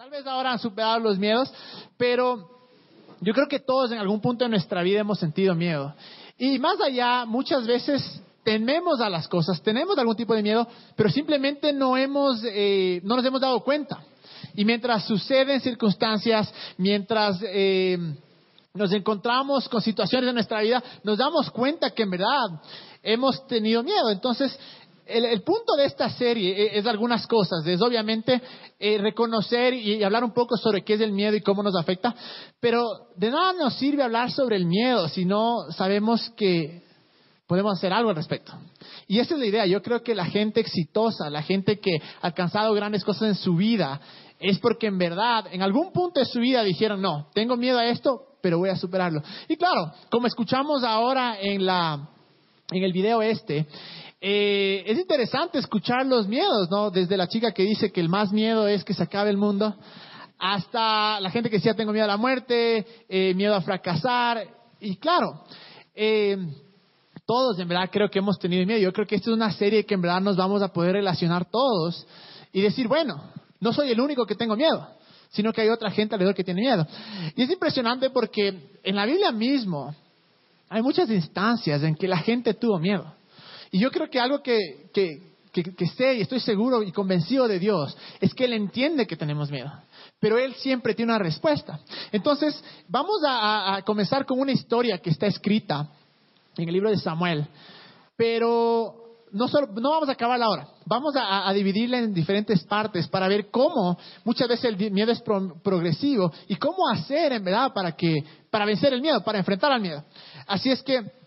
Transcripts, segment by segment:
Tal vez ahora han superado los miedos, pero yo creo que todos en algún punto de nuestra vida hemos sentido miedo. Y más allá, muchas veces tememos a las cosas, tenemos algún tipo de miedo, pero simplemente no, hemos, eh, no nos hemos dado cuenta. Y mientras suceden circunstancias, mientras eh, nos encontramos con situaciones en nuestra vida, nos damos cuenta que en verdad hemos tenido miedo. Entonces, el, punto de esta serie e, es, algunas cosas. Es obviamente eh, reconocer y, hablar un poco sobre qué es el miedo y cómo nos afecta. Pero de nada nos sirve hablar sobre el miedo si no sabemos que podemos hacer algo al respecto. Y esa es la idea. Yo creo que la gente exitosa, la gente que ha alcanzado grandes cosas en su vida, es porque en verdad, en algún punto de su vida dijeron, no, tengo miedo a esto, pero voy a superarlo. Y claro, como escuchamos ahora en, la, en el video este, eh, es interesante escuchar los miedos, ¿no? Desde la chica que dice que el más miedo es que se acabe el mundo, hasta la gente que decía tengo miedo a la muerte, eh, miedo a fracasar, y claro, eh, todos en verdad creo que hemos tenido miedo. Yo creo que esta es una serie que en verdad nos vamos a poder relacionar todos y decir, bueno, no soy el único que tengo miedo, sino que hay otra gente alrededor que tiene miedo. Y es impresionante porque en la Biblia mismo hay muchas instancias en que la gente tuvo miedo. Y yo creo que algo que, que, sé y estoy seguro y convencido de Dios es que Él entiende que tenemos miedo. Pero Él siempre tiene una respuesta. Entonces, vamos a, comenzar con una historia que está escrita en el libro de Samuel. Pero no, no vamos a acabarla ahora. Vamos a, dividirla en diferentes partes para ver cómo muchas veces el miedo es progresivo y cómo hacer en verdad para, que, para vencer el miedo, para enfrentar al miedo. Así es que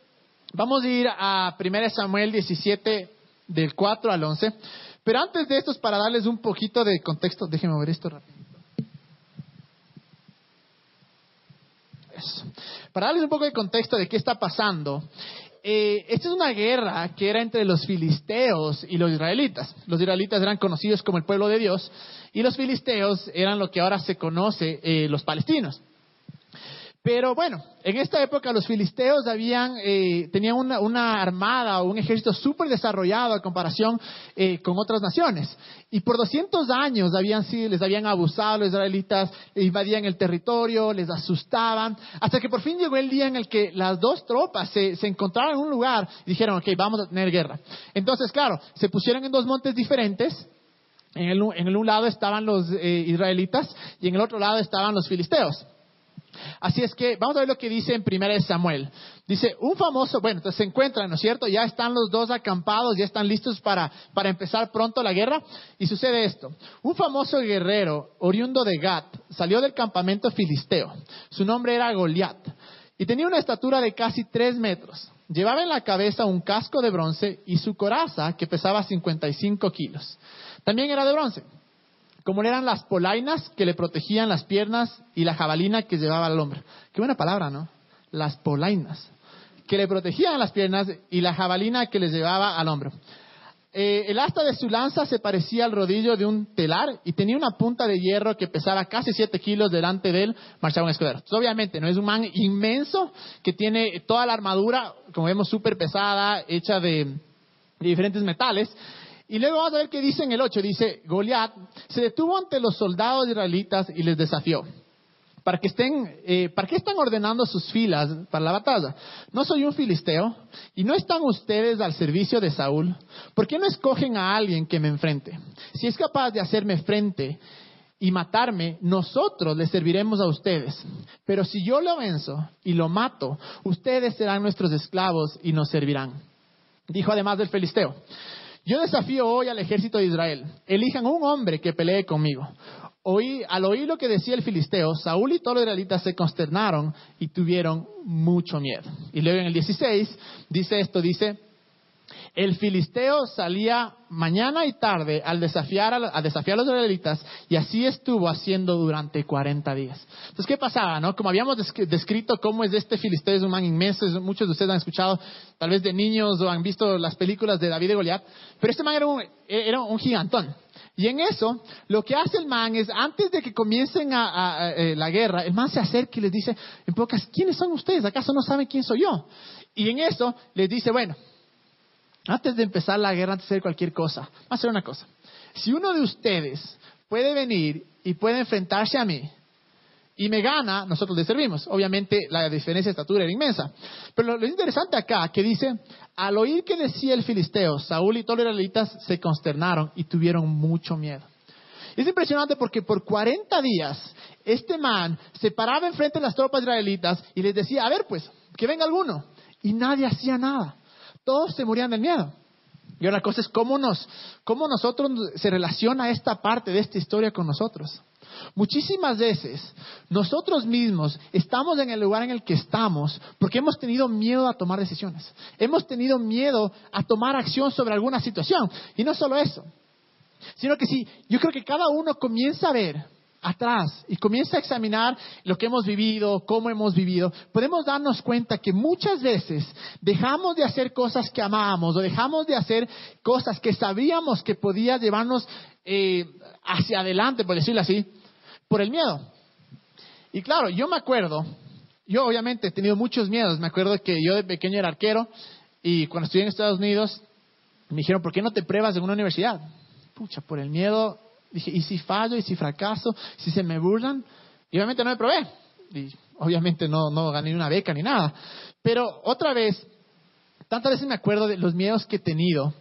Vamos a ir a 1 Samuel 17, del 4 al 11. Pero antes de esto, para darles un poquito de contexto, déjenme ver esto rápido. Para darles un poco de contexto de qué está pasando, eh, esta es una guerra que era entre los filisteos y los israelitas. Los israelitas eran conocidos como el pueblo de Dios y los filisteos eran lo que ahora se conoce eh, los palestinos. Pero bueno, en esta época los filisteos habían, eh, tenían una, armada o un ejército súper desarrollado a comparación eh, con otras naciones. Y por 200 años habían, les habían abusado los israelitas, invadían el territorio, les asustaban, hasta que por fin llegó el día en el que las dos tropas se, encontraron en un lugar y dijeron, ok, vamos a tener guerra. Entonces, claro, se pusieron en dos montes diferentes. En el, en un lado estaban los eh, israelitas y en el otro lado estaban los filisteos. Así es que vamos a ver lo que dice en 1 Samuel. Dice, un famoso, bueno, entonces se encuentran, ¿no es cierto? Ya están los dos acampados, ya están listos para, para empezar pronto la guerra. Y sucede esto. Un famoso guerrero, oriundo de Gat, salió del campamento filisteo. Su nombre era Goliat. Y tenía una estatura de casi tres metros. Llevaba en la cabeza un casco de bronce y su coraza, que pesaba 55 kilos. También era de bronce como eran las polainas que le protegían las piernas y la jabalina que llevaba al hombro. Qué buena palabra, ¿no? Las polainas, que le protegían las piernas y la jabalina que les llevaba al hombro. Eh, el asta de su lanza se parecía al rodillo de un telar y tenía una punta de hierro que pesaba casi siete kilos delante de él, marchaba un escudero. obviamente, no es un man inmenso que tiene toda la armadura, como vemos, súper pesada, hecha de diferentes metales, y luego vamos a ver qué dice en el 8. Dice, Goliat se detuvo ante los soldados israelitas y les desafió. Para que estén, eh, ¿Para qué están ordenando sus filas para la batalla? No soy un filisteo y no están ustedes al servicio de Saúl. ¿Por qué no escogen a alguien que me enfrente? Si es capaz de hacerme frente y matarme, nosotros le serviremos a ustedes. Pero si yo lo venzo y lo mato, ustedes serán nuestros esclavos y nos servirán. Dijo además del filisteo. Yo desafío hoy al ejército de Israel. Elijan un hombre que pelee conmigo. al oír lo que decía el filisteo, Saúl y todos los israelitas se consternaron y tuvieron mucho miedo. Y luego en el 16 dice esto, dice, el filisteo salía mañana y tarde al desafiar a, desafiar a los israelitas y así estuvo haciendo durante 40 días. Entonces, ¿qué pasaba? No? Como habíamos descrito cómo es este filisteo, es un man inmenso, muchos de ustedes han escuchado tal vez de niños o han visto las películas de David y Goliat, pero este man era un, era un gigantón. Y en eso, lo que hace el man es, antes de que comiencen a, eh, la guerra, el man se acerca y les dice, en pocas, ¿quiénes son ustedes? ¿Acaso no saben quién soy yo? Y en eso les dice, bueno, antes de empezar la guerra, antes de hacer cualquier cosa, vamos a hacer una cosa. Si uno de ustedes puede venir y puede enfrentarse a mí y me gana, nosotros le servimos. Obviamente la diferencia de estatura era inmensa. Pero lo, interesante acá, que dice, al oír que decía el filisteo, Saúl y todos los israelitas se consternaron y tuvieron mucho miedo. Es impresionante porque por 40 días este man se paraba enfrente de las tropas israelitas y les decía, a ver pues, que venga alguno. Y nadie hacía nada. Todos se morían del miedo. Y la cosa es cómo, nos, cómo nosotros se relaciona esta parte de esta historia con nosotros. Muchísimas veces nosotros mismos estamos en el lugar en el que estamos porque hemos tenido miedo a tomar decisiones. Hemos tenido miedo a tomar acción sobre alguna situación. Y no solo eso, sino que si yo creo que cada uno comienza a ver atrás y comienza a examinar lo que hemos vivido, cómo hemos vivido, podemos darnos cuenta que muchas veces dejamos de hacer cosas que amábamos o dejamos de hacer cosas que sabíamos que podía llevarnos eh, hacia adelante, por decirlo así, por el miedo. Y claro, yo me acuerdo, yo obviamente he tenido muchos miedos, me acuerdo que yo de pequeño era arquero y cuando estudié en Estados Unidos me dijeron, ¿por qué no te pruebas en una universidad? Pucha, por el miedo Dije, ¿y si fallo? ¿Y si fracaso? ¿Si se me burlan? Y obviamente no me probé. Y obviamente no, no gané una beca ni nada. Pero otra vez, tantas veces me acuerdo de los miedos que he tenido.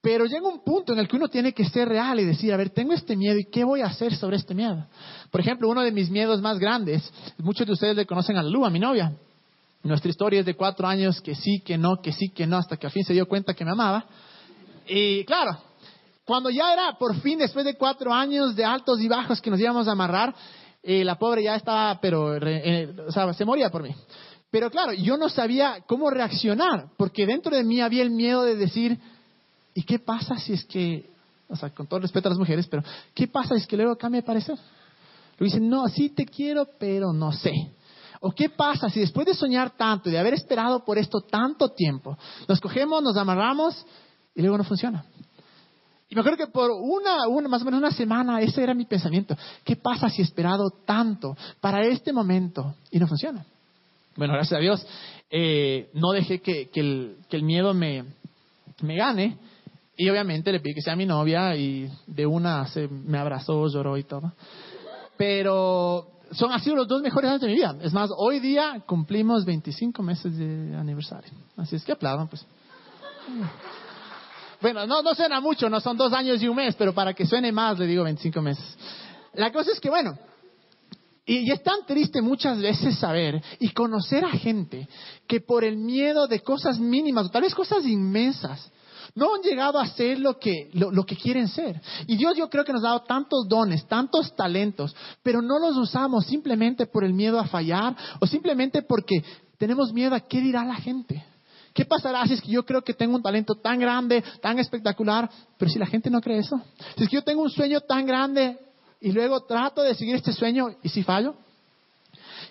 Pero llega un punto en el que uno tiene que ser real y decir, a ver, tengo este miedo y qué voy a hacer sobre este miedo. Por ejemplo, uno de mis miedos más grandes, muchos de ustedes le conocen a Lua, mi novia. Nuestra historia es de cuatro años, que sí, que no, que sí, que no, hasta que al fin se dio cuenta que me amaba. Y claro, cuando ya era por fin, después de cuatro años de altos y bajos que nos íbamos a amarrar, eh, la pobre ya estaba, pero, eh, o sea, se moría por mí. Pero claro, yo no sabía cómo reaccionar, porque dentro de mí había el miedo de decir, ¿y qué pasa si es que, o sea, con todo respeto a las mujeres, pero ¿qué pasa si es que luego cambia de parecer? Lo dicen, no, sí te quiero, pero no sé. ¿O qué pasa si después de soñar tanto y de haber esperado por esto tanto tiempo, nos cogemos, nos amarramos y luego no funciona? Y me acuerdo que por una, una, más o menos una semana, ese era mi pensamiento. ¿Qué pasa si he esperado tanto para este momento y no funciona? Bueno, gracias a Dios, eh, no dejé que, que, el, que, el, miedo me, me gane. Y obviamente le pedí que sea mi novia y de una se me abrazó, lloró y todo. Pero son así los dos mejores años de mi vida. Es más, hoy día cumplimos 25 meses de aniversario. Así es que aplaudan, pues. Bueno, no, suena mucho, no son dos años y un mes, pero para que suene más le digo 25 meses. La cosa es que, bueno, y, es tan triste muchas veces saber y conocer a gente que por el miedo de cosas mínimas, o tal vez cosas inmensas, no han llegado a ser lo que, lo, lo, que quieren ser. Y Dios yo creo que nos ha dado tantos dones, tantos talentos, pero no los usamos simplemente por el miedo a fallar o simplemente porque tenemos miedo a qué dirá la gente. ¿Qué pasará si es que yo creo que tengo un talento tan grande, tan espectacular, pero si la gente no cree eso? Si es que yo tengo un sueño tan grande y luego trato de seguir este sueño y si fallo?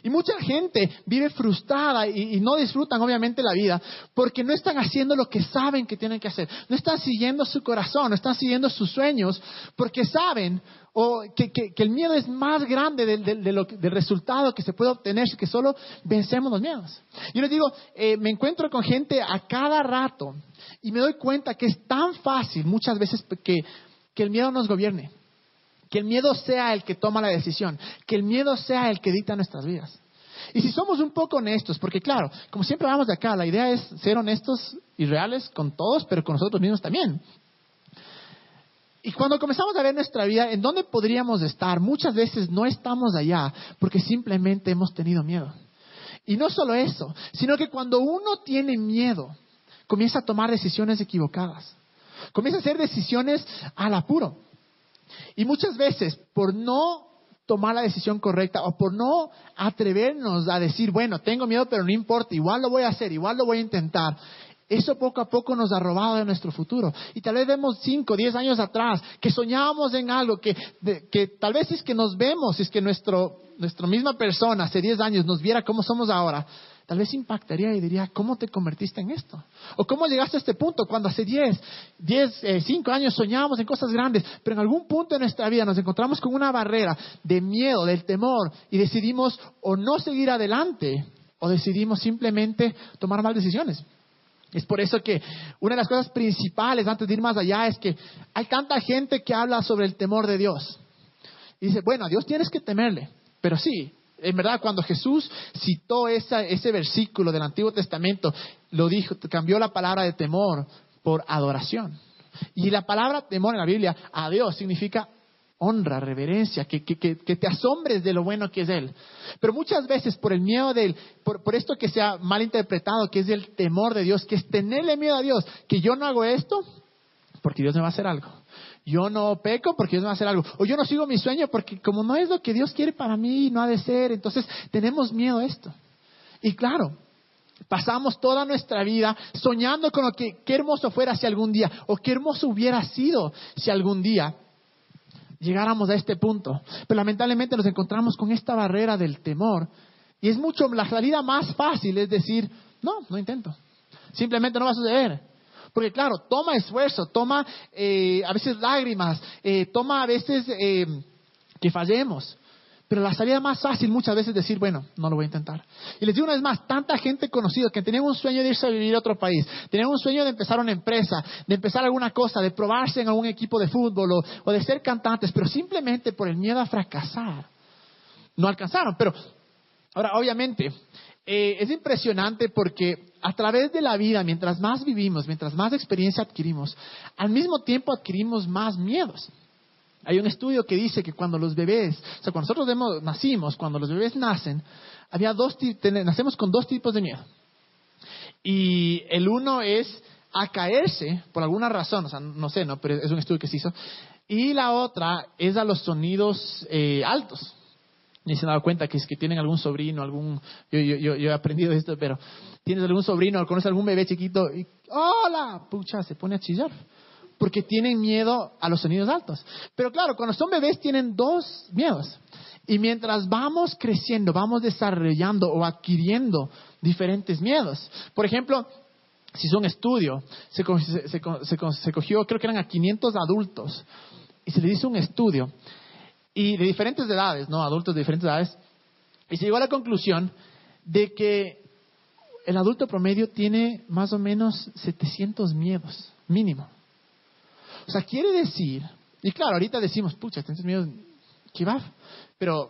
Y mucha gente vive frustrada y, no disfrutan obviamente la vida porque no están haciendo lo que saben que tienen que hacer. No están siguiendo su corazón, no están siguiendo sus sueños porque saben o que, el miedo es más grande del, resultado que se puede obtener si que solo vencemos los miedos. Yo les digo, eh, me encuentro con gente a cada rato y me doy cuenta que es tan fácil muchas veces que, que el miedo nos gobierne. Que el miedo sea el que toma la decisión, que el miedo sea el que dicta nuestras vidas. Y si somos un poco honestos, porque claro, como siempre vamos de acá, la idea es ser honestos y reales con todos, pero con nosotros mismos también. Y cuando comenzamos a ver nuestra vida, ¿en dónde podríamos estar? Muchas veces no estamos allá porque simplemente hemos tenido miedo. Y no solo eso, sino que cuando uno tiene miedo, comienza a tomar decisiones equivocadas. Comienza a hacer decisiones al apuro. Y muchas veces, por no tomar la decisión correcta o por no atrevernos a decir, bueno, tengo miedo, pero no importa, igual lo voy a hacer, igual lo voy a intentar. Eso poco a poco nos ha robado de nuestro futuro. Y tal vez vemos 5, 10 años atrás que soñábamos en algo, que, que tal vez es que nos vemos, es que nuestro, nuestra misma persona hace 10 años nos viera cómo somos ahora, tal vez impactaría y diría, ¿cómo te convertiste en esto? ¿O cómo llegaste a este punto cuando hace 10, 10, 5 años soñábamos en cosas grandes, pero en algún punto de nuestra vida nos encontramos con una barrera de miedo, del temor, y decidimos o no seguir adelante, o decidimos simplemente tomar malas decisiones? Es por eso que una de las cosas principales antes de ir más allá es que hay tanta gente que habla sobre el temor de Dios. Y dice, bueno, a Dios tienes que temerle. Pero sí, en verdad, cuando Jesús citó ese versículo del Antiguo Testamento, lo dijo, cambió la palabra de temor por adoración. Y la palabra temor en la Biblia, a Dios, significa honra, reverencia, que, te asombres de lo bueno que es Él. Pero muchas veces por el miedo de Él, por, por, esto que se ha mal interpretado, que es el temor de Dios, que es tenerle miedo a Dios, que yo no hago esto porque Dios me va a hacer algo. Yo no peco porque Dios me va a hacer algo. O yo no sigo mi sueño porque como no es lo que Dios quiere para mí, no ha de ser. Entonces tenemos miedo a esto. Y claro, Pasamos toda nuestra vida soñando con lo que qué hermoso fuera si algún día, o qué hermoso hubiera sido si algún día llegáramos a este punto. Pero lamentablemente nos encontramos con esta barrera del temor. Y es mucho, la salida más fácil es decir, no, no intento. Simplemente no va a suceder. Porque claro, toma esfuerzo, toma eh, a veces lágrimas, eh, toma a veces eh, que fallemos. Pero la salida más fácil muchas veces es decir, bueno, no lo voy a intentar. Y les digo una vez más, tanta gente conocida que tenía un sueño de irse a vivir a otro país, tenía un sueño de empezar una empresa, de empezar alguna cosa, de probarse en algún equipo de fútbol o, de ser cantantes, pero simplemente por el miedo a fracasar, no alcanzaron. Pero ahora, obviamente, eh, es impresionante porque a través de la vida, mientras más vivimos, mientras más experiencia adquirimos, al mismo tiempo adquirimos más miedos. Hay un estudio que dice que cuando los bebés, o sea, cuando nosotros nacimos, cuando los bebés nacen, había dos, nacemos con dos tipos de miedo. Y el uno es a caerse por alguna razón, o sea, no sé, no, pero es un estudio que se hizo. Y la otra es a los sonidos eh, altos. Ni se han dado cuenta que es que tienen algún sobrino, algún, yo, yo, yo, he aprendido esto, pero tienes algún sobrino conoces algún bebé chiquito y, hola, pucha, se pone a chillar porque tienen miedo a los sonidos altos. Pero claro, cuando son bebés tienen dos miedos. Y mientras vamos creciendo, vamos desarrollando o adquiriendo diferentes miedos. Por ejemplo, si hizo un estudio, se, cogió, creo que eran a 500 adultos, y se le hizo un estudio, y de diferentes edades, ¿no? Adultos de diferentes edades, y se llegó a la conclusión de que el adulto promedio tiene más o menos 700 miedos, mínimo. O sea, quiere decir, y claro, ahorita decimos, pucha, tienes miedo, ¿qué va? Pero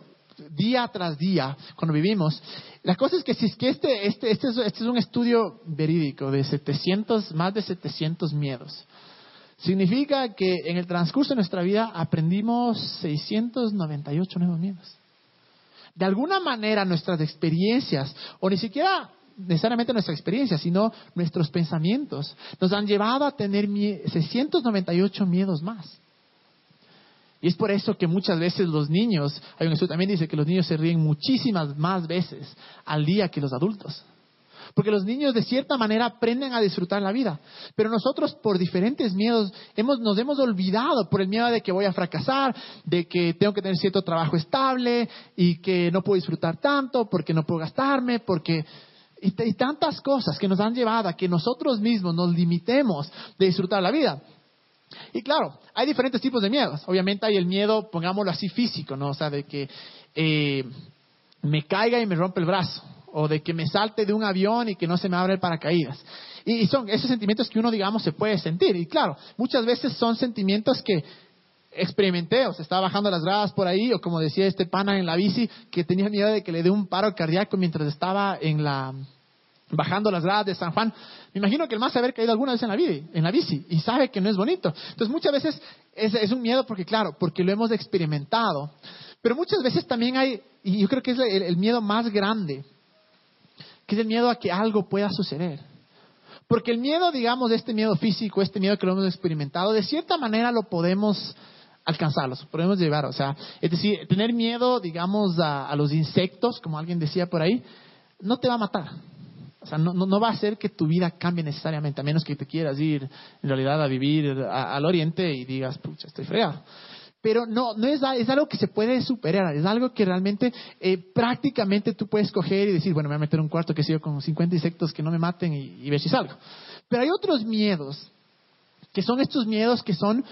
día tras día, cuando vivimos, la cosa es que si es que este, este, este, es, este es un estudio verídico de 700, más de 700 miedos. Significa que en el transcurso de nuestra vida aprendimos 698 nuevos miedos. De alguna manera nuestras experiencias, o ni siquiera necesariamente nuestra experiencia, sino nuestros pensamientos, nos han llevado a tener 698 miedos más. Y es por eso que muchas veces los niños, hay un estudio también dice que los niños se ríen muchísimas más veces al día que los adultos. Porque los niños de cierta manera aprenden a disfrutar la vida. Pero nosotros por diferentes miedos hemos, nos hemos olvidado por el miedo de que voy a fracasar, de que tengo que tener cierto trabajo estable y que no puedo disfrutar tanto porque no puedo gastarme, porque y, tantas cosas que nos han llevado a que nosotros mismos nos limitemos de disfrutar la vida. Y claro, hay diferentes tipos de miedos. Obviamente hay el miedo, pongámoslo así, físico, ¿no? O sea, de que eh, me caiga y me rompe el brazo. O de que me salte de un avión y que no se me abre el paracaídas. Y, son esos sentimientos que uno, digamos, se puede sentir. Y claro, muchas veces son sentimientos que experimenté, o sea, estaba bajando las gradas por ahí, o como decía este pana en la bici, que tenía miedo de que le dé un paro cardíaco mientras estaba en la, bajando las gradas de San Juan. Me imagino que el más haber caído alguna vez en la, bici, en la bici y sabe que no es bonito. Entonces muchas veces es, un miedo porque, claro, porque lo hemos experimentado. Pero muchas veces también hay, y yo creo que es el miedo más grande, que es el miedo a que algo pueda suceder. Porque el miedo, digamos, este miedo físico, este miedo que lo hemos experimentado, de cierta manera lo podemos alcanzarlos, podemos llevar, o sea, es decir, tener miedo, digamos, a, los insectos, como alguien decía por ahí, no te va a matar. O sea, no, no, va a hacer que tu vida cambie necesariamente, a menos que te quieras ir en realidad a vivir al oriente y digas, pucha, estoy fregado. Pero no, no es, es algo que se puede superar, es algo que realmente eh, prácticamente tú puedes coger y decir, bueno, me voy a meter un cuarto que sigo con 50 insectos que no me maten y, ver si salgo. Pero hay otros miedos, que son estos miedos que son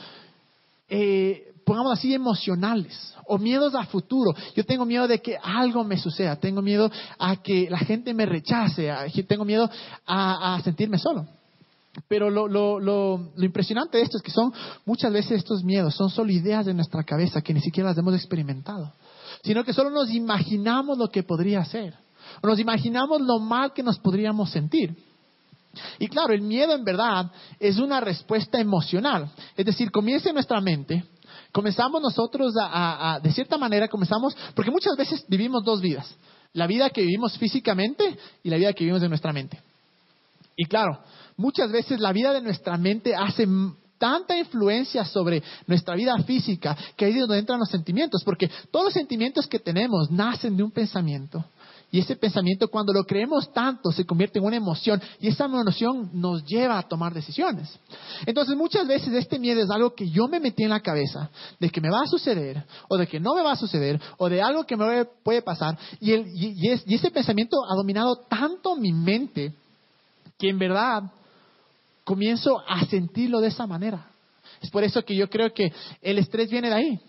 eh, pongamos así, emocionales o miedos a futuro. Yo tengo miedo de que algo me suceda, tengo miedo a que la gente me rechace, tengo miedo a, sentirme solo. Pero lo, lo, impresionante de esto es que son muchas veces estos miedos, son solo ideas de nuestra cabeza que ni siquiera las hemos experimentado, sino que solo nos imaginamos lo que podría ser, o nos imaginamos lo mal que nos podríamos sentir. Y claro, el miedo en verdad es una respuesta emocional, es decir, comienza en nuestra mente, comenzamos nosotros a, de cierta manera, comenzamos, porque muchas veces vivimos dos vidas, la vida que vivimos físicamente y la vida que vivimos en nuestra mente. Y claro, muchas veces la vida de nuestra mente hace tanta influencia sobre nuestra vida física que ahí es donde entran los sentimientos, porque todos los sentimientos que tenemos nacen de un pensamiento. Y ese pensamiento, cuando lo creemos tanto, se convierte en una emoción y esa emoción nos lleva a tomar decisiones. Entonces, muchas veces este miedo es algo que yo me metí en la cabeza de que me va a suceder, o de que no me va a suceder, o de algo que me puede pasar. Y, y ese pensamiento ha dominado tanto mi mente que en verdad comienzo a sentirlo de esa manera. Es por eso que yo creo que el estrés viene de ahí.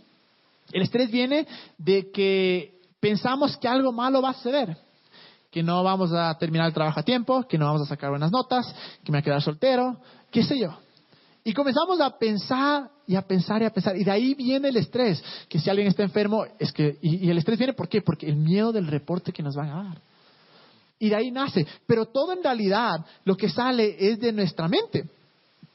El estrés viene de que pensamos que algo malo va a suceder. Que no vamos a terminar el trabajo a tiempo, que no vamos a sacar buenas notas, que me voy a quedar soltero, qué sé yo. Y comenzamos a pensar y a pensar y a pensar. Y de ahí viene el estrés. Que si alguien está enfermo, es que. Y, el estrés viene, ¿por qué? Porque el miedo del reporte que nos van a dar. Y de ahí nace. Pero todo en realidad lo que sale es de nuestra mente.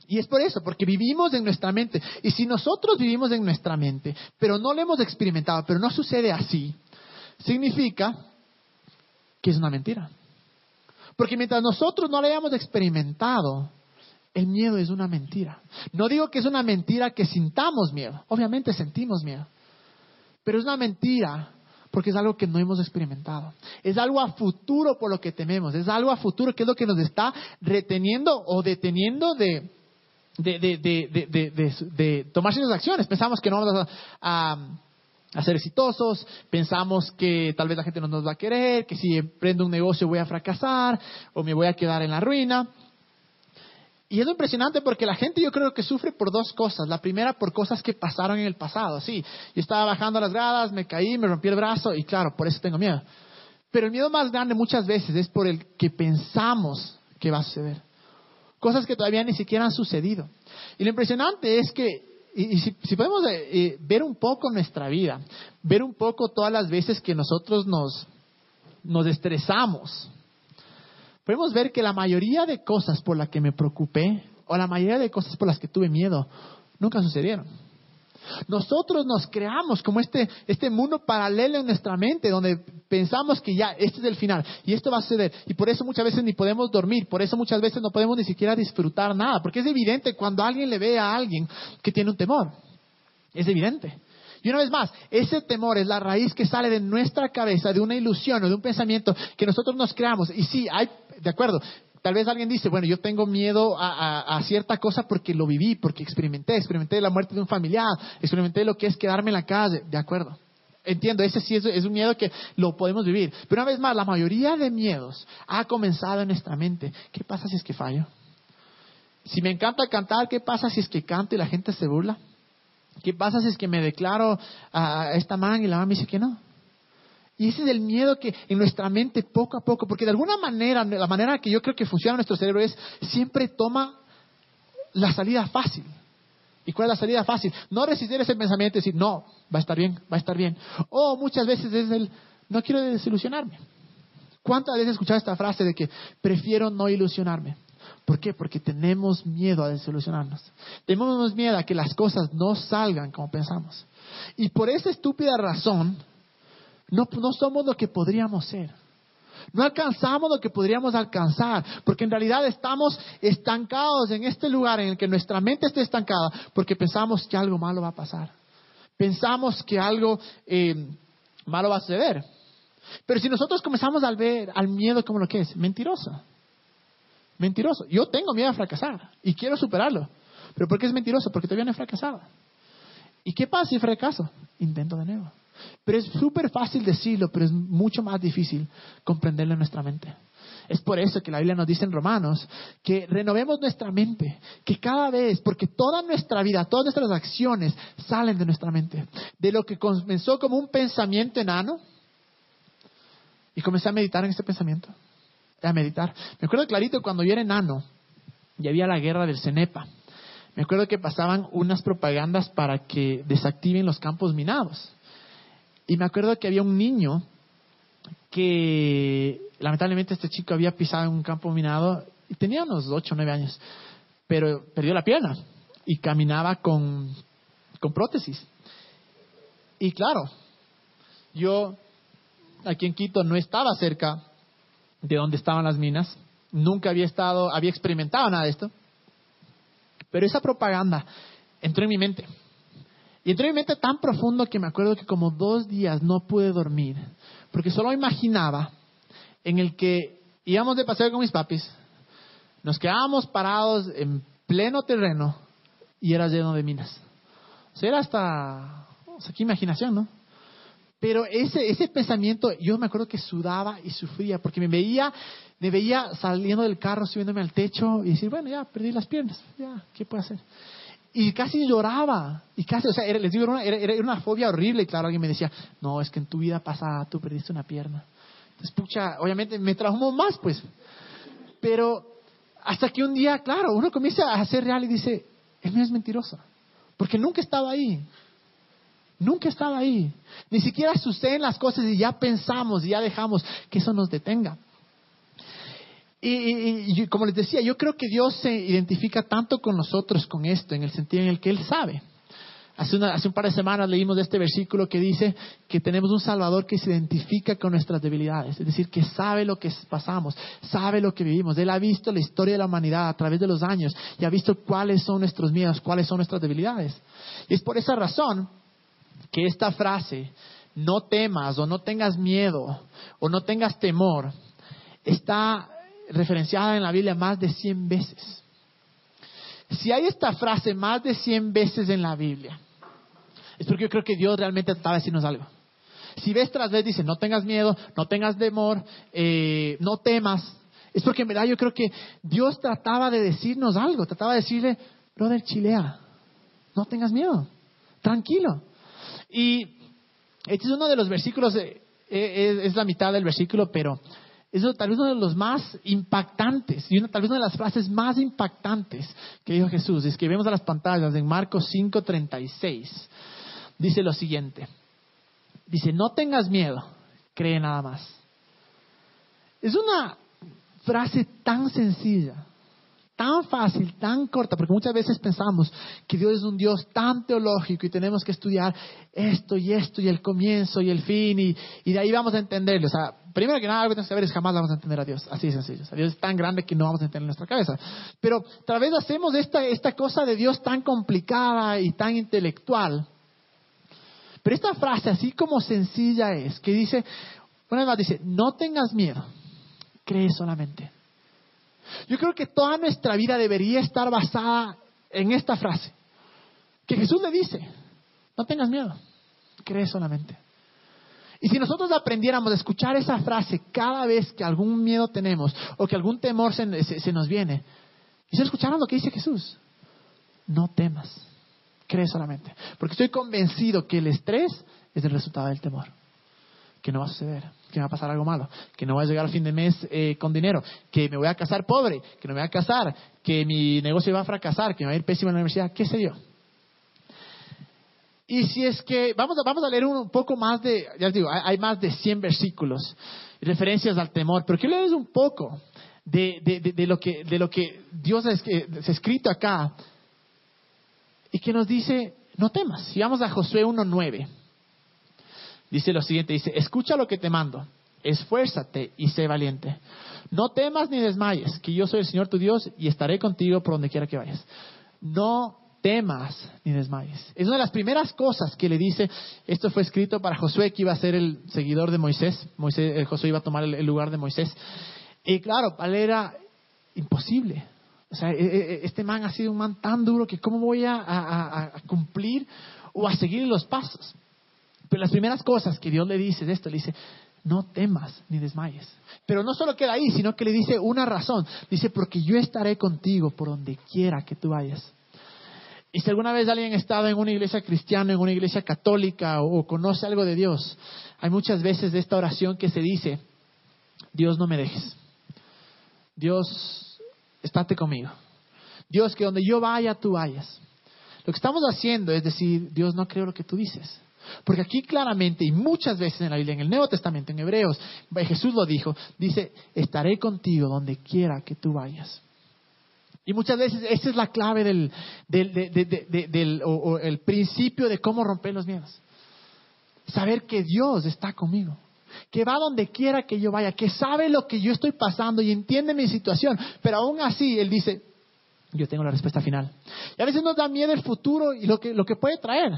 Y es por eso, porque vivimos en nuestra mente. Y si nosotros vivimos en nuestra mente, pero no lo hemos experimentado, pero no sucede así, significa que es una mentira. Porque mientras nosotros no lo hayamos experimentado, el miedo es una mentira. No digo que es una mentira que sintamos miedo. Obviamente sentimos miedo. Pero es una mentira porque es algo que no hemos experimentado. Es algo a futuro por lo que tememos. Es algo a futuro que es lo que nos está reteniendo o deteniendo de, de, de, de tomar ciertas acciones. Pensamos que no vamos a, a, ser exitosos, pensamos que tal vez la gente no nos va a querer, que si emprendo un negocio voy a fracasar o me voy a quedar en la ruina. Y es impresionante porque la gente yo creo que sufre por dos cosas. La primera por cosas que pasaron en el pasado. Sí, yo estaba bajando las gradas, me caí, me rompí el brazo y claro, por eso tengo miedo. Pero el miedo más grande muchas veces es por el que pensamos que va a suceder. Cosas que todavía ni siquiera han sucedido. Y lo impresionante es que, y, si, podemos eh, eh, ver un poco nuestra vida, ver un poco todas las veces que nosotros nos, nos estresamos, podemos ver que la mayoría de cosas por las que me preocupé o la mayoría de cosas por las que tuve miedo nunca sucedieron. Nosotros nos creamos como este, este mundo paralelo en nuestra mente, donde pensamos que ya, este es el final y esto va a suceder. Y por eso muchas veces ni podemos dormir, por eso muchas veces no podemos ni siquiera disfrutar nada, porque es evidente cuando alguien le ve a alguien que tiene un temor. Es evidente. Y una vez más, ese temor es la raíz que sale de nuestra cabeza, de una ilusión o de un pensamiento que nosotros nos creamos. Y sí, hay, de acuerdo, Tal vez alguien dice, bueno, yo tengo miedo a, cierta cosa porque lo viví, porque experimenté, experimenté la muerte de un familiar, experimenté lo que es quedarme en la calle, de acuerdo. Entiendo, ese sí es, es, un miedo que lo podemos vivir. Pero una vez más, la mayoría de miedos ha comenzado en nuestra mente. ¿Qué pasa si es que fallo? Si me encanta cantar, ¿qué pasa si es que canto y la gente se burla? ¿Qué pasa si es que me declaro a esta man y la mamá me dice que no? Y ese es el miedo que en nuestra mente poco a poco, porque de alguna manera, la manera que yo creo que funciona nuestro cerebro es siempre toma la salida fácil. ¿Y cuál es la salida fácil? No resistir ese pensamiento y decir, no, va a estar bien, va a estar bien. O muchas veces es el, no quiero desilusionarme. ¿Cuántas veces he escuchado esta frase de que prefiero no ilusionarme? ¿Por qué? Porque tenemos miedo a desilusionarnos. Tenemos miedo a que las cosas no salgan como pensamos. Y por esa estúpida razón, no, somos lo que podríamos ser. No alcanzamos lo que podríamos alcanzar, porque en realidad estamos estancados en este lugar en el que nuestra mente está estancada, porque pensamos que algo malo va a pasar. Pensamos que algo eh, malo va a suceder. Pero si nosotros comenzamos a ver al miedo como lo que es, mentiroso. Mentiroso. Yo tengo miedo a fracasar y quiero superarlo. ¿Pero por qué es mentiroso? Porque todavía no he fracasado. ¿Y qué pasa si fracaso? Intento de nuevo. Pero es súper fácil decirlo, pero es mucho más difícil comprenderlo en nuestra mente. Es por eso que la Biblia nos dice en Romanos que renovemos nuestra mente, que cada vez, porque toda nuestra vida, todas nuestras acciones salen de nuestra mente. De lo que comenzó como un pensamiento enano, y comencé a meditar en ese pensamiento, a meditar. Me acuerdo clarito cuando yo era enano, y había la guerra del Cenepa. Me acuerdo que pasaban unas propagandas para que desactiven los campos minados. Y me acuerdo que había un niño que lamentablemente este chico había pisado en un campo minado y tenía unos 8 o 9 años, pero perdió la pierna y caminaba con, con prótesis. Y claro, yo aquí en Quito no estaba cerca de donde estaban las minas, nunca había estado, había experimentado nada de esto, pero esa propaganda entró en mi mente. Y entró en mi mente tan profundo que me acuerdo que como dos días no pude dormir, porque solo imaginaba en el que íbamos de paseo con mis papis, nos quedábamos parados en pleno terreno y era lleno de minas. O sea, era hasta, o sea, qué imaginación, ¿no? Pero ese, ese pensamiento, yo me acuerdo que sudaba y sufría, porque me veía, me veía saliendo del carro, subiéndome al techo y decir, bueno, ya, perdí las piernas, ya, ¿qué puedo hacer? Y casi lloraba, y casi, o sea, les digo, era una, era una fobia horrible, y claro, alguien me decía, no, es que en tu vida pasada tú perdiste una pierna. Entonces, pucha, obviamente me traumó más, pues. Pero hasta que un día, claro, uno comienza a hacer real y dice, él no es mentiroso, porque nunca estaba ahí. Nunca estaba ahí. Ni siquiera suceden las cosas y ya pensamos y ya dejamos que eso nos detenga. Y, como les decía, yo creo que Dios se identifica tanto con nosotros con esto, en el sentido en el que Él sabe. Hace, un par de semanas leímos de este versículo que dice que tenemos un Salvador que se identifica con nuestras debilidades, es decir, que sabe lo que pasamos, sabe lo que vivimos. Él ha visto la historia de la humanidad a través de los años y ha visto cuáles son nuestros miedos, cuáles son nuestras debilidades. Y es por esa razón que esta frase, no temas o no tengas miedo o no tengas temor, está referenciada en la Biblia más de 100 veces. Si hay esta frase más de 100 veces en la Biblia, es porque yo creo que Dios realmente trataba de decirnos algo. Si ves tras vez dice, no tengas miedo, no tengas temor, eh, no temas, es porque en verdad yo creo que Dios trataba de decirnos algo, trataba de decirle, brother, chilea, no tengas miedo, tranquilo. Y este es uno de los versículos, eh, eh, es, la mitad del versículo, pero es tal vez uno de los más impactantes y una, tal vez una de las frases más impactantes que dijo Jesús. Es que vemos a las pantallas en Marcos 5:36. Dice lo siguiente. Dice, no tengas miedo, cree nada más. Es una frase tan sencilla, tan fácil, tan corta, porque muchas veces pensamos que Dios es un Dios tan teológico y tenemos que estudiar esto y esto y el comienzo y el fin y, de ahí vamos a entenderlo. O sea, primero que nada, lo que tenemos que saber es jamás vamos a entender a Dios. Así de sencillo. Dios es tan grande que no vamos a entender en nuestra cabeza. Pero tal vez hacemos esta, esta cosa de Dios tan complicada y tan intelectual. Pero esta frase, así como sencilla es, que dice, una vez más dice, no tengas miedo, cree solamente. Yo creo que toda nuestra vida debería estar basada en esta frase. Que Jesús le dice, no tengas miedo, cree solamente. Y si nosotros aprendiéramos a escuchar esa frase cada vez que algún miedo tenemos o que algún temor se, nos viene, y si escucháramos lo que dice Jesús, no temas, cree solamente. Porque estoy convencido que el estrés es el resultado del temor que no va a suceder, que me va a pasar algo malo, que no voy a llegar al fin de mes eh, con dinero, que me voy a casar pobre, que no me voy a casar, que mi negocio va a fracasar, que me va a ir pésimo en la universidad, qué sé yo. Y si es que, vamos a, vamos a leer un poco más de, ya les digo, hay, más de 100 versículos, referencias al temor, pero quiero leerles un poco de, de, lo, que, de lo que Dios ha escrito acá y que nos dice, no temas. Si vamos a Josué 1.9 dice lo siguiente, dice, escucha lo que te mando, esfuérzate y sé valiente. No temas ni desmayes, que yo soy el Señor tu Dios y estaré contigo por donde quiera que vayas. No temas ni desmayes. Es una de las primeras cosas que le dice, esto fue escrito para Josué, que iba a ser el seguidor de Moisés, Moisés eh, Josué iba a tomar el, lugar de Moisés. Y claro, para era imposible. O sea, e, e, e, este man ha sido un man tan duro que cómo voy a cumplir o a seguir los pasos. Pero las primeras cosas que Dios le dice de esto, le dice, no temas ni desmayes. Pero no solo queda ahí, sino que le dice una razón. Dice, porque yo estaré contigo por donde quiera que tú vayas. Y si alguna vez alguien ha estado en una iglesia cristiana, en una iglesia católica o, conoce algo de Dios, hay muchas veces de esta oración que se dice, Dios no me dejes. Dios, estate conmigo. Dios, que donde yo vaya, tú vayas. Lo que estamos haciendo es decir, Dios, no creo lo que tú dices. Porque aquí claramente, y muchas veces en la Biblia, en el Nuevo Testamento, en Hebreos, Jesús lo dijo, dice, estaré contigo donde quiera que tú vayas. Y muchas veces esa es la clave del, del, o el principio de cómo romper los miedos. Saber que Dios está conmigo que va donde quiera que yo vaya, que sabe lo que yo estoy pasando y entiende mi situación, pero aún así Él dice, yo tengo la respuesta final. Y a veces nos da miedo el futuro y lo que, lo que puede traer.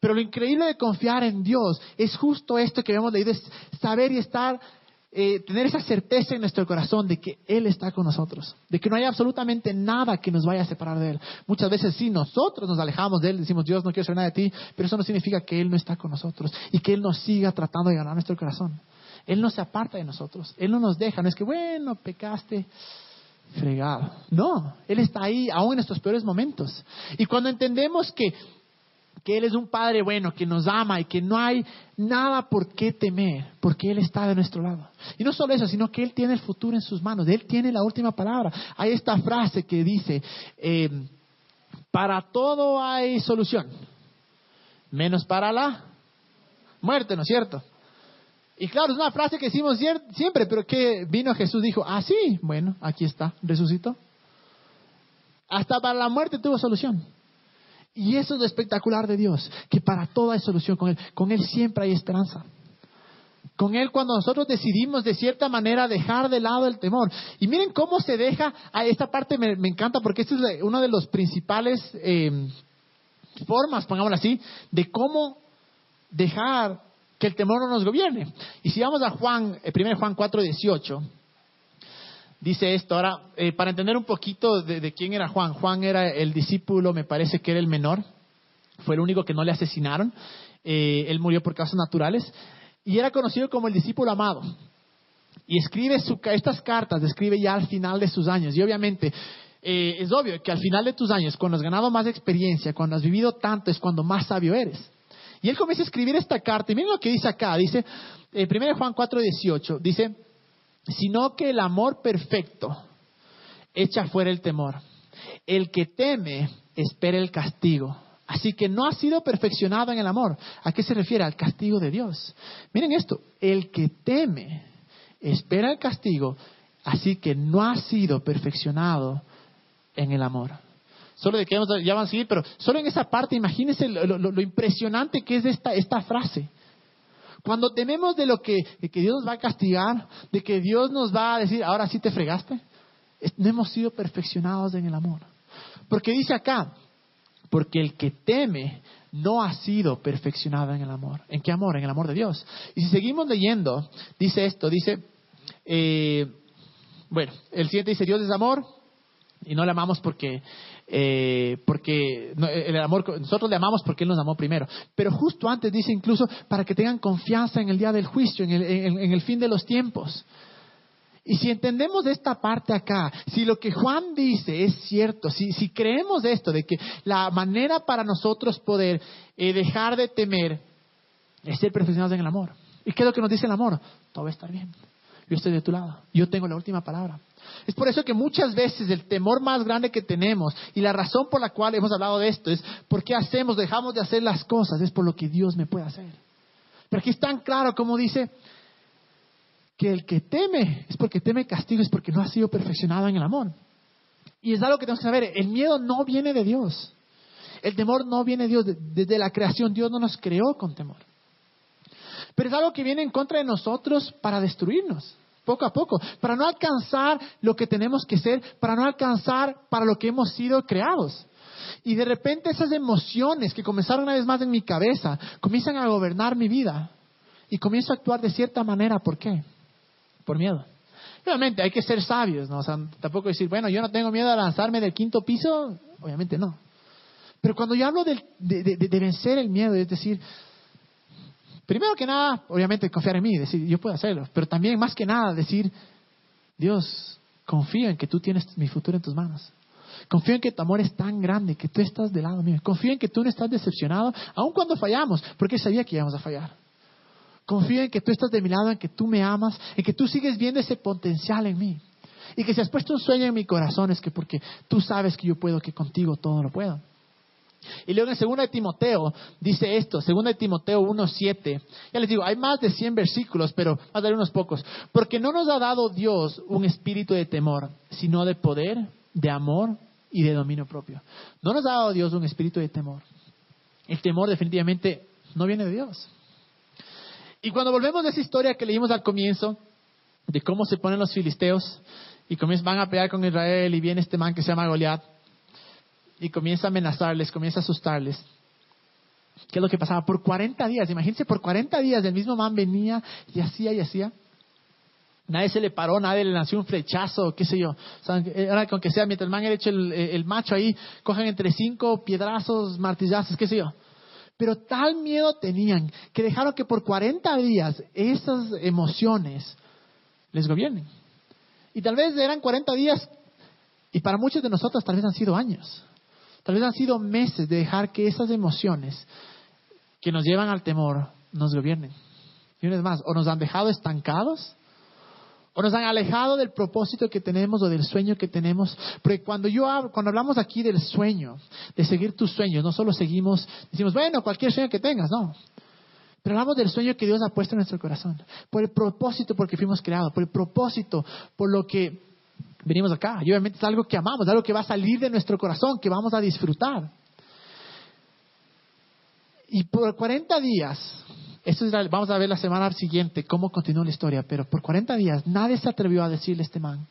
Pero lo increíble de confiar en Dios es justo esto que hemos leído, es saber y estar eh, tener esa certeza en nuestro corazón de que Él está con nosotros, de que no hay absolutamente nada que nos vaya a separar de Él. Muchas veces sí, nosotros nos alejamos de Él, decimos, Dios, no quiero saber nada de ti, pero eso no significa que Él no está con nosotros y que Él nos siga tratando de ganar nuestro corazón. Él no se aparta de nosotros, Él no nos deja, no es que, bueno, pecaste, fregado. No, Él está ahí aún en nuestros peores momentos. Y cuando entendemos que que Él es un Padre bueno, que nos ama y que no hay nada por qué temer, porque Él está de nuestro lado. Y no solo eso, sino que Él tiene el futuro en sus manos, Él tiene la última palabra. Hay esta frase que dice, eh, para todo hay solución, menos para la muerte, ¿no es cierto? Y claro, es una frase que decimos siempre, pero que vino Jesús dijo, ah, sí, bueno, aquí está, resucitó. Hasta para la muerte tuvo solución. Y eso es lo espectacular de Dios, que para todo hay solución con Él. Con Él siempre hay esperanza. Con Él cuando nosotros decidimos de cierta manera dejar de lado el temor. Y miren cómo se deja, a esta parte me, encanta porque esta es una de las principales eh, formas, pongámoslo así, de cómo dejar que el temor no nos gobierne. Y si vamos a Juan, 1 eh, Juan 4, 18, dice esto. Ahora, eh, para entender un poquito de, quién era Juan, Juan era el discípulo, me parece que era el menor, fue el único que no le asesinaron, eh, él murió por causas naturales, y era conocido como el discípulo amado. Y escribe estas cartas, escribe ya al final de sus años, y obviamente eh, es obvio que al final de tus años, cuando has ganado más experiencia, cuando has vivido tanto, es cuando más sabio eres. Y él comienza a escribir esta carta, y miren lo que dice acá, dice, 1 Juan 4, 18, dice, sino que el amor perfecto echa fuera el temor. El que teme espera el castigo. Así que no ha sido perfeccionado en el amor. ¿A qué se refiere? Al castigo de Dios. Miren esto, el que teme espera el castigo, así que no ha sido perfeccionado en el amor. Solo de que ya van a seguir, pero solo en esa parte, imagínense lo, impresionante que es esta, esta frase. Cuando tememos de lo que, que Dios nos va a castigar, de que Dios nos va a decir, ahora sí te fregaste, no hemos sido perfeccionados en el amor. Porque dice acá, porque el que teme no ha sido perfeccionado en el amor. ¿En qué amor? En el amor de Dios. Y si seguimos leyendo, dice esto, dice, eh, bueno, el siguiente dice, Dios es amor y no le amamos porque eh, porque el amor, nosotros le amamos porque Él nos amó primero. Pero justo antes dice incluso para que tengan confianza en el día del juicio, en el, en, el fin de los tiempos. Y si entendemos esta parte acá, si lo que Juan dice es cierto, si, si creemos esto, de que la manera para nosotros poder eh, dejar de temer es ser perfeccionados en el amor. ¿Y qué es lo que nos dice el amor? Todo va a estar bien. Yo estoy de tu lado. Yo tengo la última palabra. Es por eso que muchas veces el temor más grande que tenemos y la razón por la cual hemos hablado de esto es por qué hacemos, dejamos de hacer las cosas, es por lo que Dios me puede hacer. Pero aquí es tan claro como dice que el que teme es porque teme castigo, es porque no ha sido perfeccionado en el amor. Y es algo que tenemos que saber, el miedo no viene de Dios. El temor no viene de Dios, desde la creación Dios no nos creó con temor. Pero es algo que viene en contra de nosotros para destruirnos poco a poco, para no alcanzar lo que tenemos que ser, para no alcanzar para lo que hemos sido creados. Y de repente esas emociones que comenzaron una vez más en mi cabeza comienzan a gobernar mi vida y comienzo a actuar de cierta manera. ¿Por qué? Por miedo. Obviamente hay que ser sabios, ¿no? O sea, tampoco decir, bueno, yo no tengo miedo a lanzarme del quinto piso, obviamente no. Pero cuando yo hablo de, de vencer el miedo, es decir, Primero que nada, obviamente, confiar en mí, decir, yo puedo hacerlo, pero también más que nada decir, Dios, confío en que tú tienes mi futuro en tus manos. Confío en que tu amor es tan grande que tú estás del lado mío. Confío en que tú no estás decepcionado, aun cuando fallamos, porque sabía que íbamos a fallar. Confío en que tú estás de mi lado, en que tú me amas, en que tú sigues viendo ese potencial en mí. Y que si has puesto un sueño en mi corazón es que porque tú sabes que yo puedo, que contigo todo lo puedo. Y luego en 2 de Timoteo dice esto, 2 de Timoteo 1.7. Ya les digo, hay más de 100 versículos, pero voy a dar unos pocos. Porque no nos ha dado Dios un espíritu de temor, sino de poder, de amor y de dominio propio. No nos ha dado Dios un espíritu de temor. El temor definitivamente no viene de Dios. Y cuando volvemos a esa historia que leímos al comienzo, de cómo se ponen los filisteos y van a pelear con Israel y viene este man que se llama Goliat y comienza a amenazarles, comienza a asustarles. ¿Qué es lo que pasaba? Por 40 días, imagínense, por 40 días el mismo man venía y hacía y hacía. Nadie se le paró, nadie le lanzó un flechazo, qué sé yo. O con que sea, mientras el man era hecho el, macho ahí, cojan entre cinco piedrazos, martillazos, qué sé yo. Pero tal miedo tenían que dejaron que por 40 días esas emociones les gobiernen. Y tal vez eran 40 días, y para muchos de nosotros tal vez han sido años. Tal vez han sido meses de dejar que esas emociones que nos llevan al temor nos gobiernen. Y una vez más, o nos han dejado estancados, o nos han alejado del propósito que tenemos o del sueño que tenemos. Porque cuando yo cuando hablamos aquí del sueño, de seguir tus sueños, no solo seguimos, decimos, bueno, cualquier sueño que tengas, no. Pero hablamos del sueño que Dios ha puesto en nuestro corazón, por el propósito por el que fuimos creados, por el propósito por lo que venimos acá. Y obviamente es algo que amamos, algo que va a salir de nuestro corazón, que vamos a disfrutar. Y por 40 días, esto vamos a ver la semana siguiente cómo continúa la historia, pero por 40 días nadie se atrevió a decirle a este man.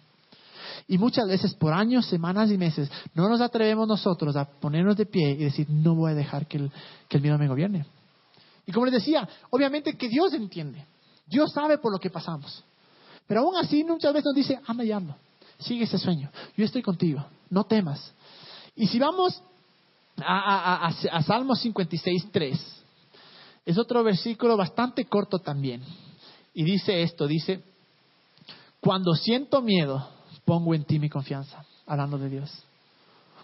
Y muchas veces, por años, semanas y meses, no nos atrevemos nosotros a ponernos de pie y decir, no voy a dejar que el, que el miedo me gobierne. Y como les decía, obviamente que Dios entiende. Dios sabe por lo que pasamos. Pero aún así muchas veces nos dice, anda y anda. Sigue ese sueño. Yo estoy contigo. No temas. Y si vamos a, a, Salmo 56, 3, es otro versículo bastante corto también. Y dice esto, dice, cuando siento miedo, pongo en ti mi confianza, hablando de Dios.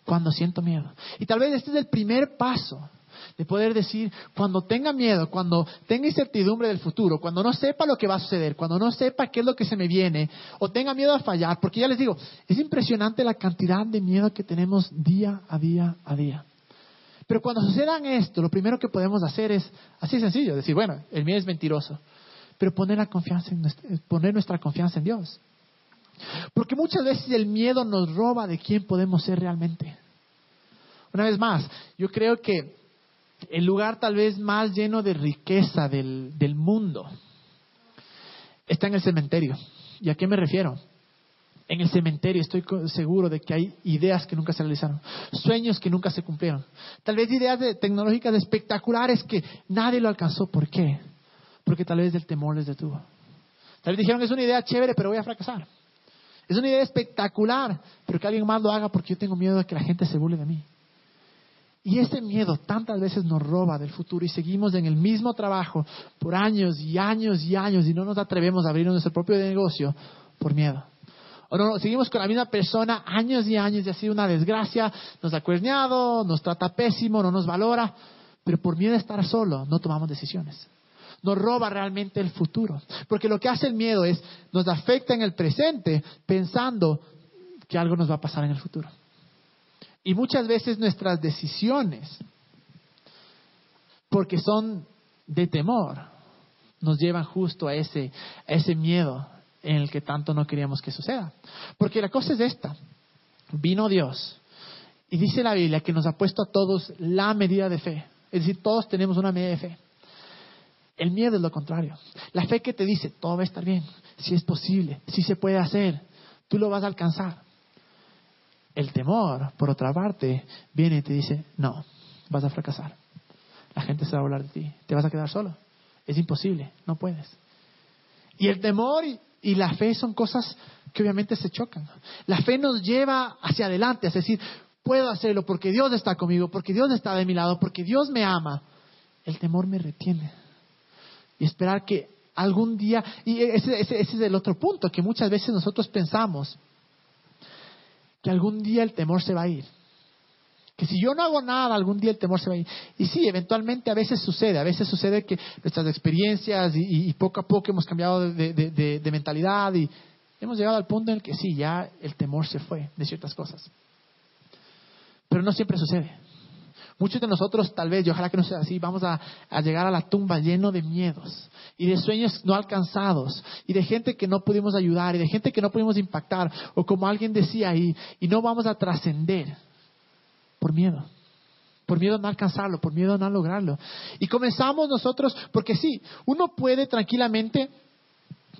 Cuando siento miedo. Y tal vez este es el primer paso de poder decir, cuando tenga miedo, cuando tenga incertidumbre del futuro, cuando no sepa lo que va a suceder, cuando no sepa qué es lo que se me viene, o tenga miedo a fallar, porque ya les digo, es impresionante la cantidad de miedo que tenemos día a día a día. Pero cuando sucedan esto, lo primero que podemos hacer es, así sencillo, decir, bueno, el miedo es mentiroso, pero poner, la confianza en poner nuestra confianza en Dios. Porque muchas veces el miedo nos roba de quién podemos ser realmente. Una vez más, yo creo que el lugar tal vez más lleno de riqueza del, mundo está en el cementerio. ¿Y a qué me refiero? En el cementerio estoy seguro de que hay ideas que nunca se realizaron, sueños que nunca se cumplieron, tal vez ideas tecnológicas espectaculares que nadie lo alcanzó. ¿Por qué? Porque tal vez el temor les detuvo. Tal vez dijeron es una idea chévere, pero voy a fracasar. Es una idea espectacular, pero que alguien más lo haga porque yo tengo miedo de que la gente se burle de mí. Y ese miedo tantas veces nos roba del futuro y seguimos en el mismo trabajo por años y años y años y no nos atrevemos a abrir nuestro propio negocio por miedo. O no, seguimos con la misma persona años y años y ha sido una desgracia, nos ha cuerneado, nos trata pésimo, no nos valora, pero por miedo a estar solo no tomamos decisiones. Nos roba realmente el futuro. Porque lo que hace el miedo es, nos afecta en el presente pensando que algo nos va a pasar en el futuro. Y muchas veces nuestras decisiones, porque son de temor, nos llevan justo a ese, miedo en el que tanto no queríamos que suceda. Porque la cosa es esta, vino Dios y dice la Biblia que nos ha puesto a todos la medida de fe. Es decir, todos tenemos una medida de fe. El miedo es lo contrario. La fe que te dice, todo va a estar bien, si es posible, si se puede hacer, tú lo vas a alcanzar. El temor, por otra parte, viene y te dice, no, vas a fracasar. La gente se va a hablar de ti, te vas a quedar solo. Es imposible, no puedes. Y el temor y, la fe son cosas que obviamente se chocan. La fe nos lleva hacia adelante, es decir, puedo hacerlo porque Dios está conmigo, porque Dios está de mi lado, porque Dios me ama. El temor me retiene. Y esperar que algún día, y ese, ese es el otro punto, que muchas veces nosotros pensamos, que algún día el temor se va a ir. Que si yo no hago nada, algún día el temor se va a ir. Y sí, eventualmente a veces sucede, a veces sucede que nuestras experiencias y, poco a poco hemos cambiado de, mentalidad y hemos llegado al punto en el que sí, ya el temor se fue de ciertas cosas. Pero no siempre sucede. Muchos de nosotros, tal vez, y ojalá que no sea así, vamos a, llegar a la tumba lleno de miedos y de sueños no alcanzados y de gente que no pudimos ayudar y de gente que no pudimos impactar o como alguien decía ahí, y no vamos a trascender por miedo. Por miedo a no alcanzarlo, por miedo a no lograrlo. Y comenzamos nosotros, porque sí, uno puede tranquilamente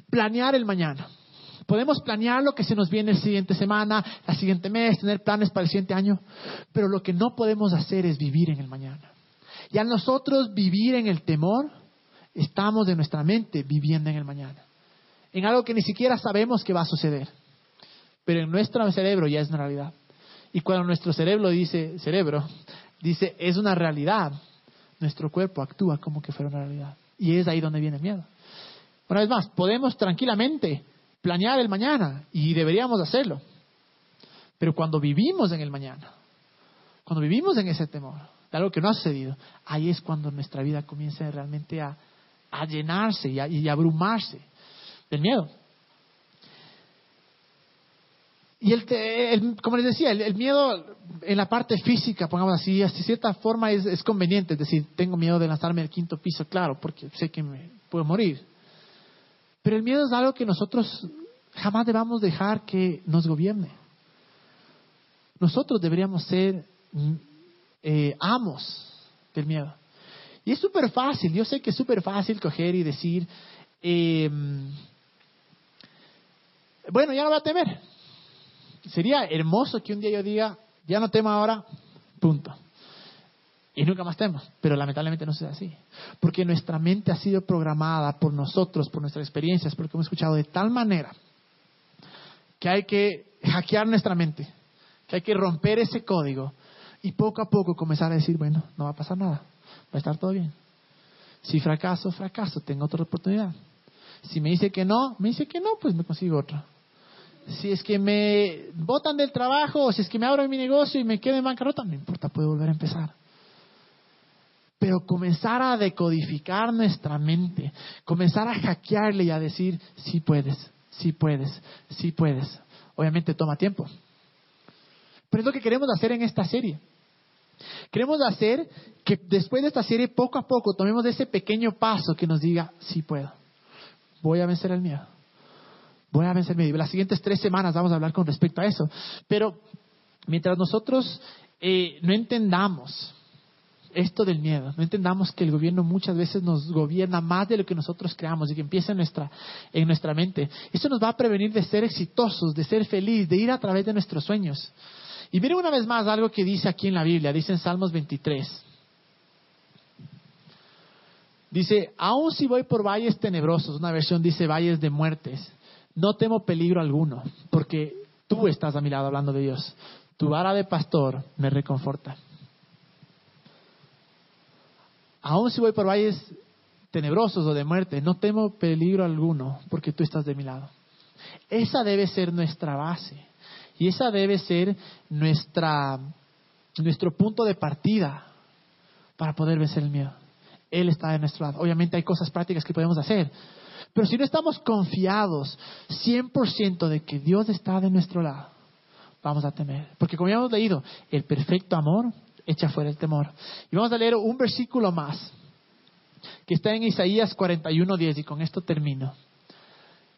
planear el mañana. Podemos planear lo que se nos viene la siguiente semana, la siguiente mes, tener planes para el siguiente año, pero lo que no podemos hacer es vivir en el mañana. Y al nosotros vivir en el temor, estamos de nuestra mente viviendo en el mañana, en algo que ni siquiera sabemos que va a suceder, pero en nuestro cerebro ya es una realidad. Y cuando nuestro cerebro dice, cerebro, dice, es una realidad, nuestro cuerpo actúa como que fuera una realidad. Y es ahí donde viene el miedo. Una vez más, podemos tranquilamente planear el mañana y deberíamos hacerlo. Pero cuando vivimos en el mañana, cuando vivimos en ese temor de algo que no ha sucedido, ahí es cuando nuestra vida comienza realmente a, llenarse y a, abrumarse del miedo. Y el, como les decía, el, miedo en la parte física, pongamos así, de cierta forma es, es, conveniente. Es decir, tengo miedo de lanzarme al quinto piso, claro, porque sé que me puedo morir. Pero el miedo es algo que nosotros jamás debamos dejar que nos gobierne. Nosotros deberíamos ser mm, eh, amos del miedo. Y es súper fácil, yo sé que es súper fácil coger y decir, em, bueno, ya no voy a temer. Sería hermoso que un día yo diga, ya no temo ahora, punto y nunca más tenemos. Pero lamentablemente no es así. Porque nuestra mente ha sido programada por nosotros, por nuestras experiencias, porque hemos escuchado de tal manera que hay que hackear nuestra mente, que hay que romper ese código y poco a poco comenzar a decir, bueno, no va a pasar nada, va a estar todo bien. Si fracaso, fracaso, tengo otra oportunidad. Si me dice que no, me dice que no, pues me consigo otra. Si es que me botan del trabajo, o si es que me abro mi negocio y me quedo en bancarrota, no importa, puedo volver a empezar pero comenzar a decodificar nuestra mente, comenzar a hackearle y a decir, sí puedes, sí puedes, sí puedes. Obviamente toma tiempo. Pero es lo que queremos hacer en esta serie. Queremos hacer que después de esta serie, poco a poco, tomemos ese pequeño paso que nos diga, sí puedo, voy a vencer el miedo. Voy a vencer el miedo. Las siguientes tres semanas vamos a hablar con respecto a eso. Pero mientras nosotros eh, no entendamos esto del miedo. No entendamos que el gobierno muchas veces nos gobierna más de lo que nosotros creamos y que empieza en nuestra, en nuestra mente. Eso nos va a prevenir de ser exitosos, de ser feliz, de ir a través de nuestros sueños. Y miren una vez más algo que dice aquí en la Biblia, dice en Salmos 23. Dice, aun si voy por valles tenebrosos, una versión dice valles de muertes, no temo peligro alguno, porque tú estás a mi lado hablando de Dios. Tu vara de pastor me reconforta. Aún si voy por valles tenebrosos o de muerte, no temo peligro alguno, porque tú estás de mi lado. Esa debe ser nuestra base. Y esa debe ser nuestra, nuestro punto de partida para poder vencer el miedo. Él está de nuestro lado. Obviamente hay cosas prácticas que podemos hacer. Pero si no estamos confiados 100% de que Dios está de nuestro lado, vamos a temer. Porque como ya hemos leído, el perfecto amor echa fuera el temor. Y vamos a leer un versículo más, que está en Isaías 41.10, y con esto termino.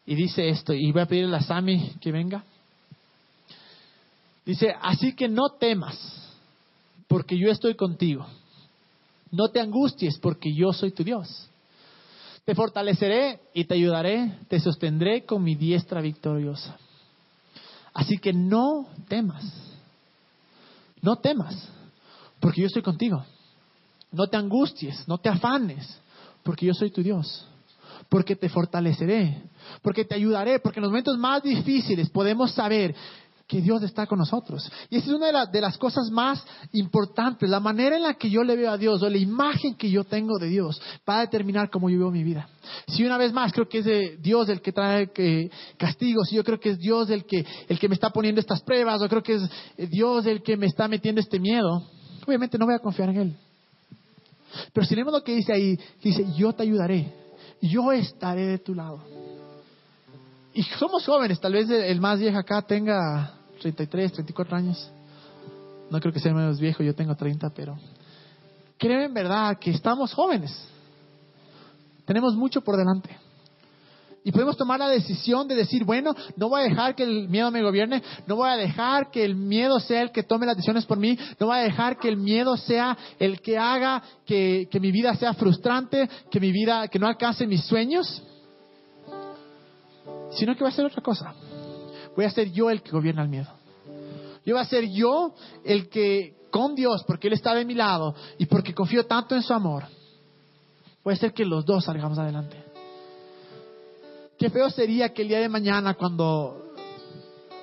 Y dice esto, y voy a pedirle a Sami que venga. Dice, así que no temas, porque yo estoy contigo. No te angusties, porque yo soy tu Dios. Te fortaleceré y te ayudaré, te sostendré con mi diestra victoriosa. Así que no temas, no temas porque yo estoy contigo. No te angusties, no te afanes, porque yo soy tu Dios. Porque te fortaleceré, porque te ayudaré, porque en los momentos más difíciles podemos saber que Dios está con nosotros. Y esa es una de, las cosas más importantes, la manera en la que yo le veo a Dios o la imagen que yo tengo de Dios va a determinar cómo yo veo mi vida. Si una vez más creo que es Dios el que trae castigos, si yo creo que es Dios el que, el que me está poniendo estas pruebas, o creo que es Dios el que me está metiendo este miedo, obviamente no voy a confiar en Él. Pero si leemos lo que dice ahí, dice, yo te ayudaré, yo estaré de tu lado. y somos jóvenes, tal vez el más viejo acá tenga 33, 34 años. No creo que sea el menos viejo, yo tengo 30, pero creo en verdad que estamos jóvenes. Tenemos mucho por delante. Y podemos tomar la decisión de decir, bueno, no voy a dejar que el miedo me gobierne, no voy a dejar que el miedo sea el que tome las decisiones por mí, no voy a dejar que el miedo sea el que haga que, que mi vida sea frustrante, que mi vida, que no alcance mis sueños sino que va a ser otra cosa. Voy a ser yo el que gobierna el miedo. Yo voy a ser yo el que, con Dios, porque Él está de mi lado y porque confío tanto en su amor, voy a ser que los dos salgamos adelante. Qué feo sería que el día de mañana, cuando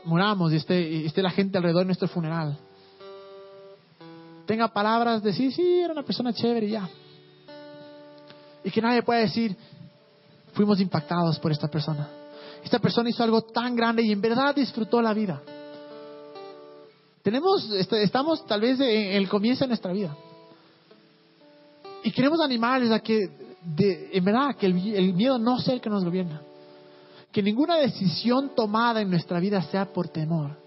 muramos y esté, esté la gente alrededor de nuestro funeral, tenga palabras de sí, sí, era una persona chévere y ya. Y que nadie pueda decir, fuimos impactados por esta persona esta persona hizo algo tan grande y en verdad disfrutó la vida. Tenemos, este, estamos tal vez en el comienzo de nuestra vida. Y queremos animarles a que, en verdad, que el miedo no sea el que nos gobierna. Que ninguna decisión tomada en nuestra vida sea por temor,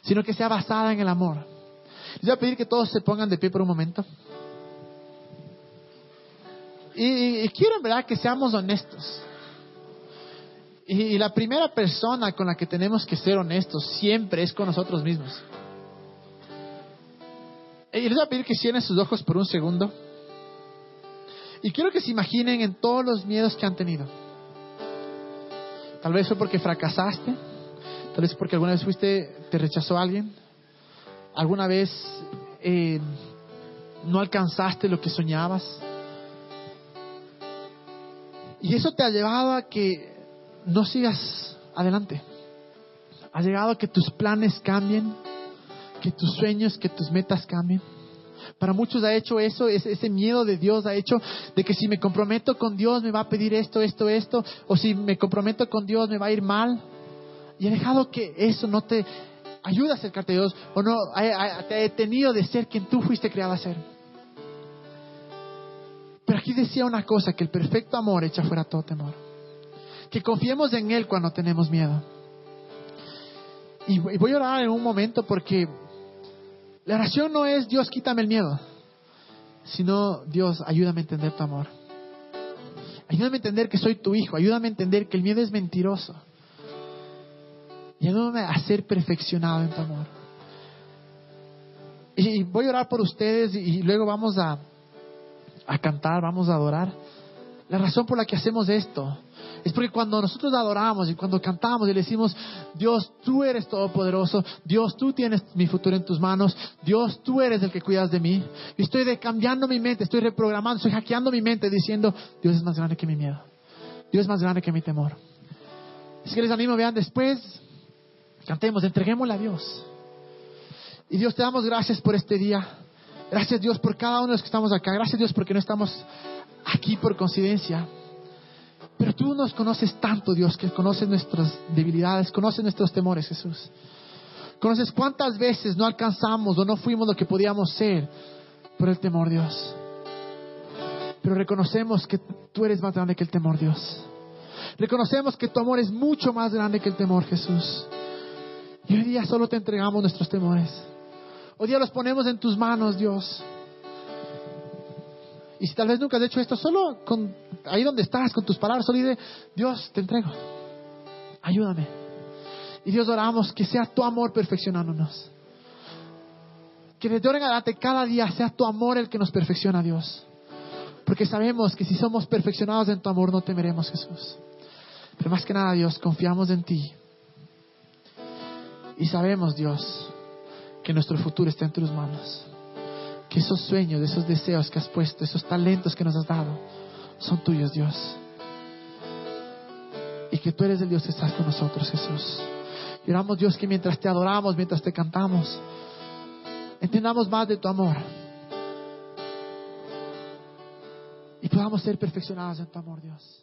sino que sea basada en el amor. Les voy a pedir que todos se pongan de pie por un momento. Y, y quiero en verdad que seamos honestos. Y, la primera persona con la que tenemos que ser honestos siempre es con nosotros mismos. Y les voy a pedir que cierren sus ojos por un segundo. Y quiero que se imaginen en todos los miedos que han tenido. Tal vez fue porque fracasaste, tal vez porque alguna vez fuiste, te rechazó alguien, alguna vez eh, no alcanzaste lo que soñabas. Y eso te ha llevado a que no sigas adelante. Ha llegado a que tus planes cambien, que tus sueños, que tus metas cambien. Para muchos ha hecho eso, ese miedo de Dios ha hecho de que si me comprometo con Dios me va a pedir esto, esto, esto, o si me comprometo con Dios me va a ir mal. Y ha dejado que eso no te ayude a acercarte a Dios o no te ha detenido de ser quien tú fuiste creado a ser. Pero aquí decía una cosa, que el perfecto amor echa fuera todo temor que confiemos en Él cuando tenemos miedo. Y voy a orar en un momento porque la oración no es Dios quítame el miedo, sino Dios ayúdame a entender tu amor. Ayúdame a entender que soy tu hijo, ayúdame a entender que el miedo es mentiroso. Y ayúdame a ser perfeccionado en tu amor. Y voy a orar por ustedes y luego vamos a, a cantar, vamos a adorar. La razón por la que hacemos esto es porque cuando nosotros adoramos y cuando cantamos y le decimos, Dios, tú eres todopoderoso, Dios, tú tienes mi futuro en tus manos, Dios, tú eres el que cuidas de mí. Y estoy cambiando mi mente, estoy reprogramando, estoy hackeando mi mente diciendo, Dios es más grande que mi miedo. Dios es más grande que mi temor. Así que les animo, vean, después cantemos, entreguémosle a Dios. Y Dios, te damos gracias por este día. Gracias Dios por cada uno de los que estamos acá. Gracias Dios porque no estamos aquí por coincidencia. Pero tú nos conoces tanto, Dios, que conoces nuestras debilidades, conoces nuestros temores, Jesús. Conoces cuántas veces no alcanzamos o no fuimos lo que podíamos ser por el temor, Dios. Pero reconocemos que tú eres más grande que el temor, Dios. Reconocemos que tu amor es mucho más grande que el temor, Jesús. Y hoy día solo te entregamos nuestros temores. Hoy día los ponemos en tus manos, Dios. Y si tal vez nunca has hecho esto, solo con, ahí donde estás, con tus palabras, solo dice, Dios, te entrego. Ayúdame. Y Dios oramos que sea tu amor perfeccionándonos. Que desde ahora en adelante cada día sea tu amor el que nos perfecciona, Dios. Porque sabemos que si somos perfeccionados en tu amor no temeremos, Jesús. Pero más que nada, Dios, confiamos en ti. Y sabemos, Dios, que nuestro futuro está en tus manos que esos sueños, esos deseos que has puesto, esos talentos que nos has dado, son tuyos, Dios. Y que tú eres el Dios que estás con nosotros, Jesús. Y oramos, Dios, que mientras te adoramos, mientras te cantamos, entendamos más de tu amor. Y podamos ser perfeccionados en tu amor, Dios.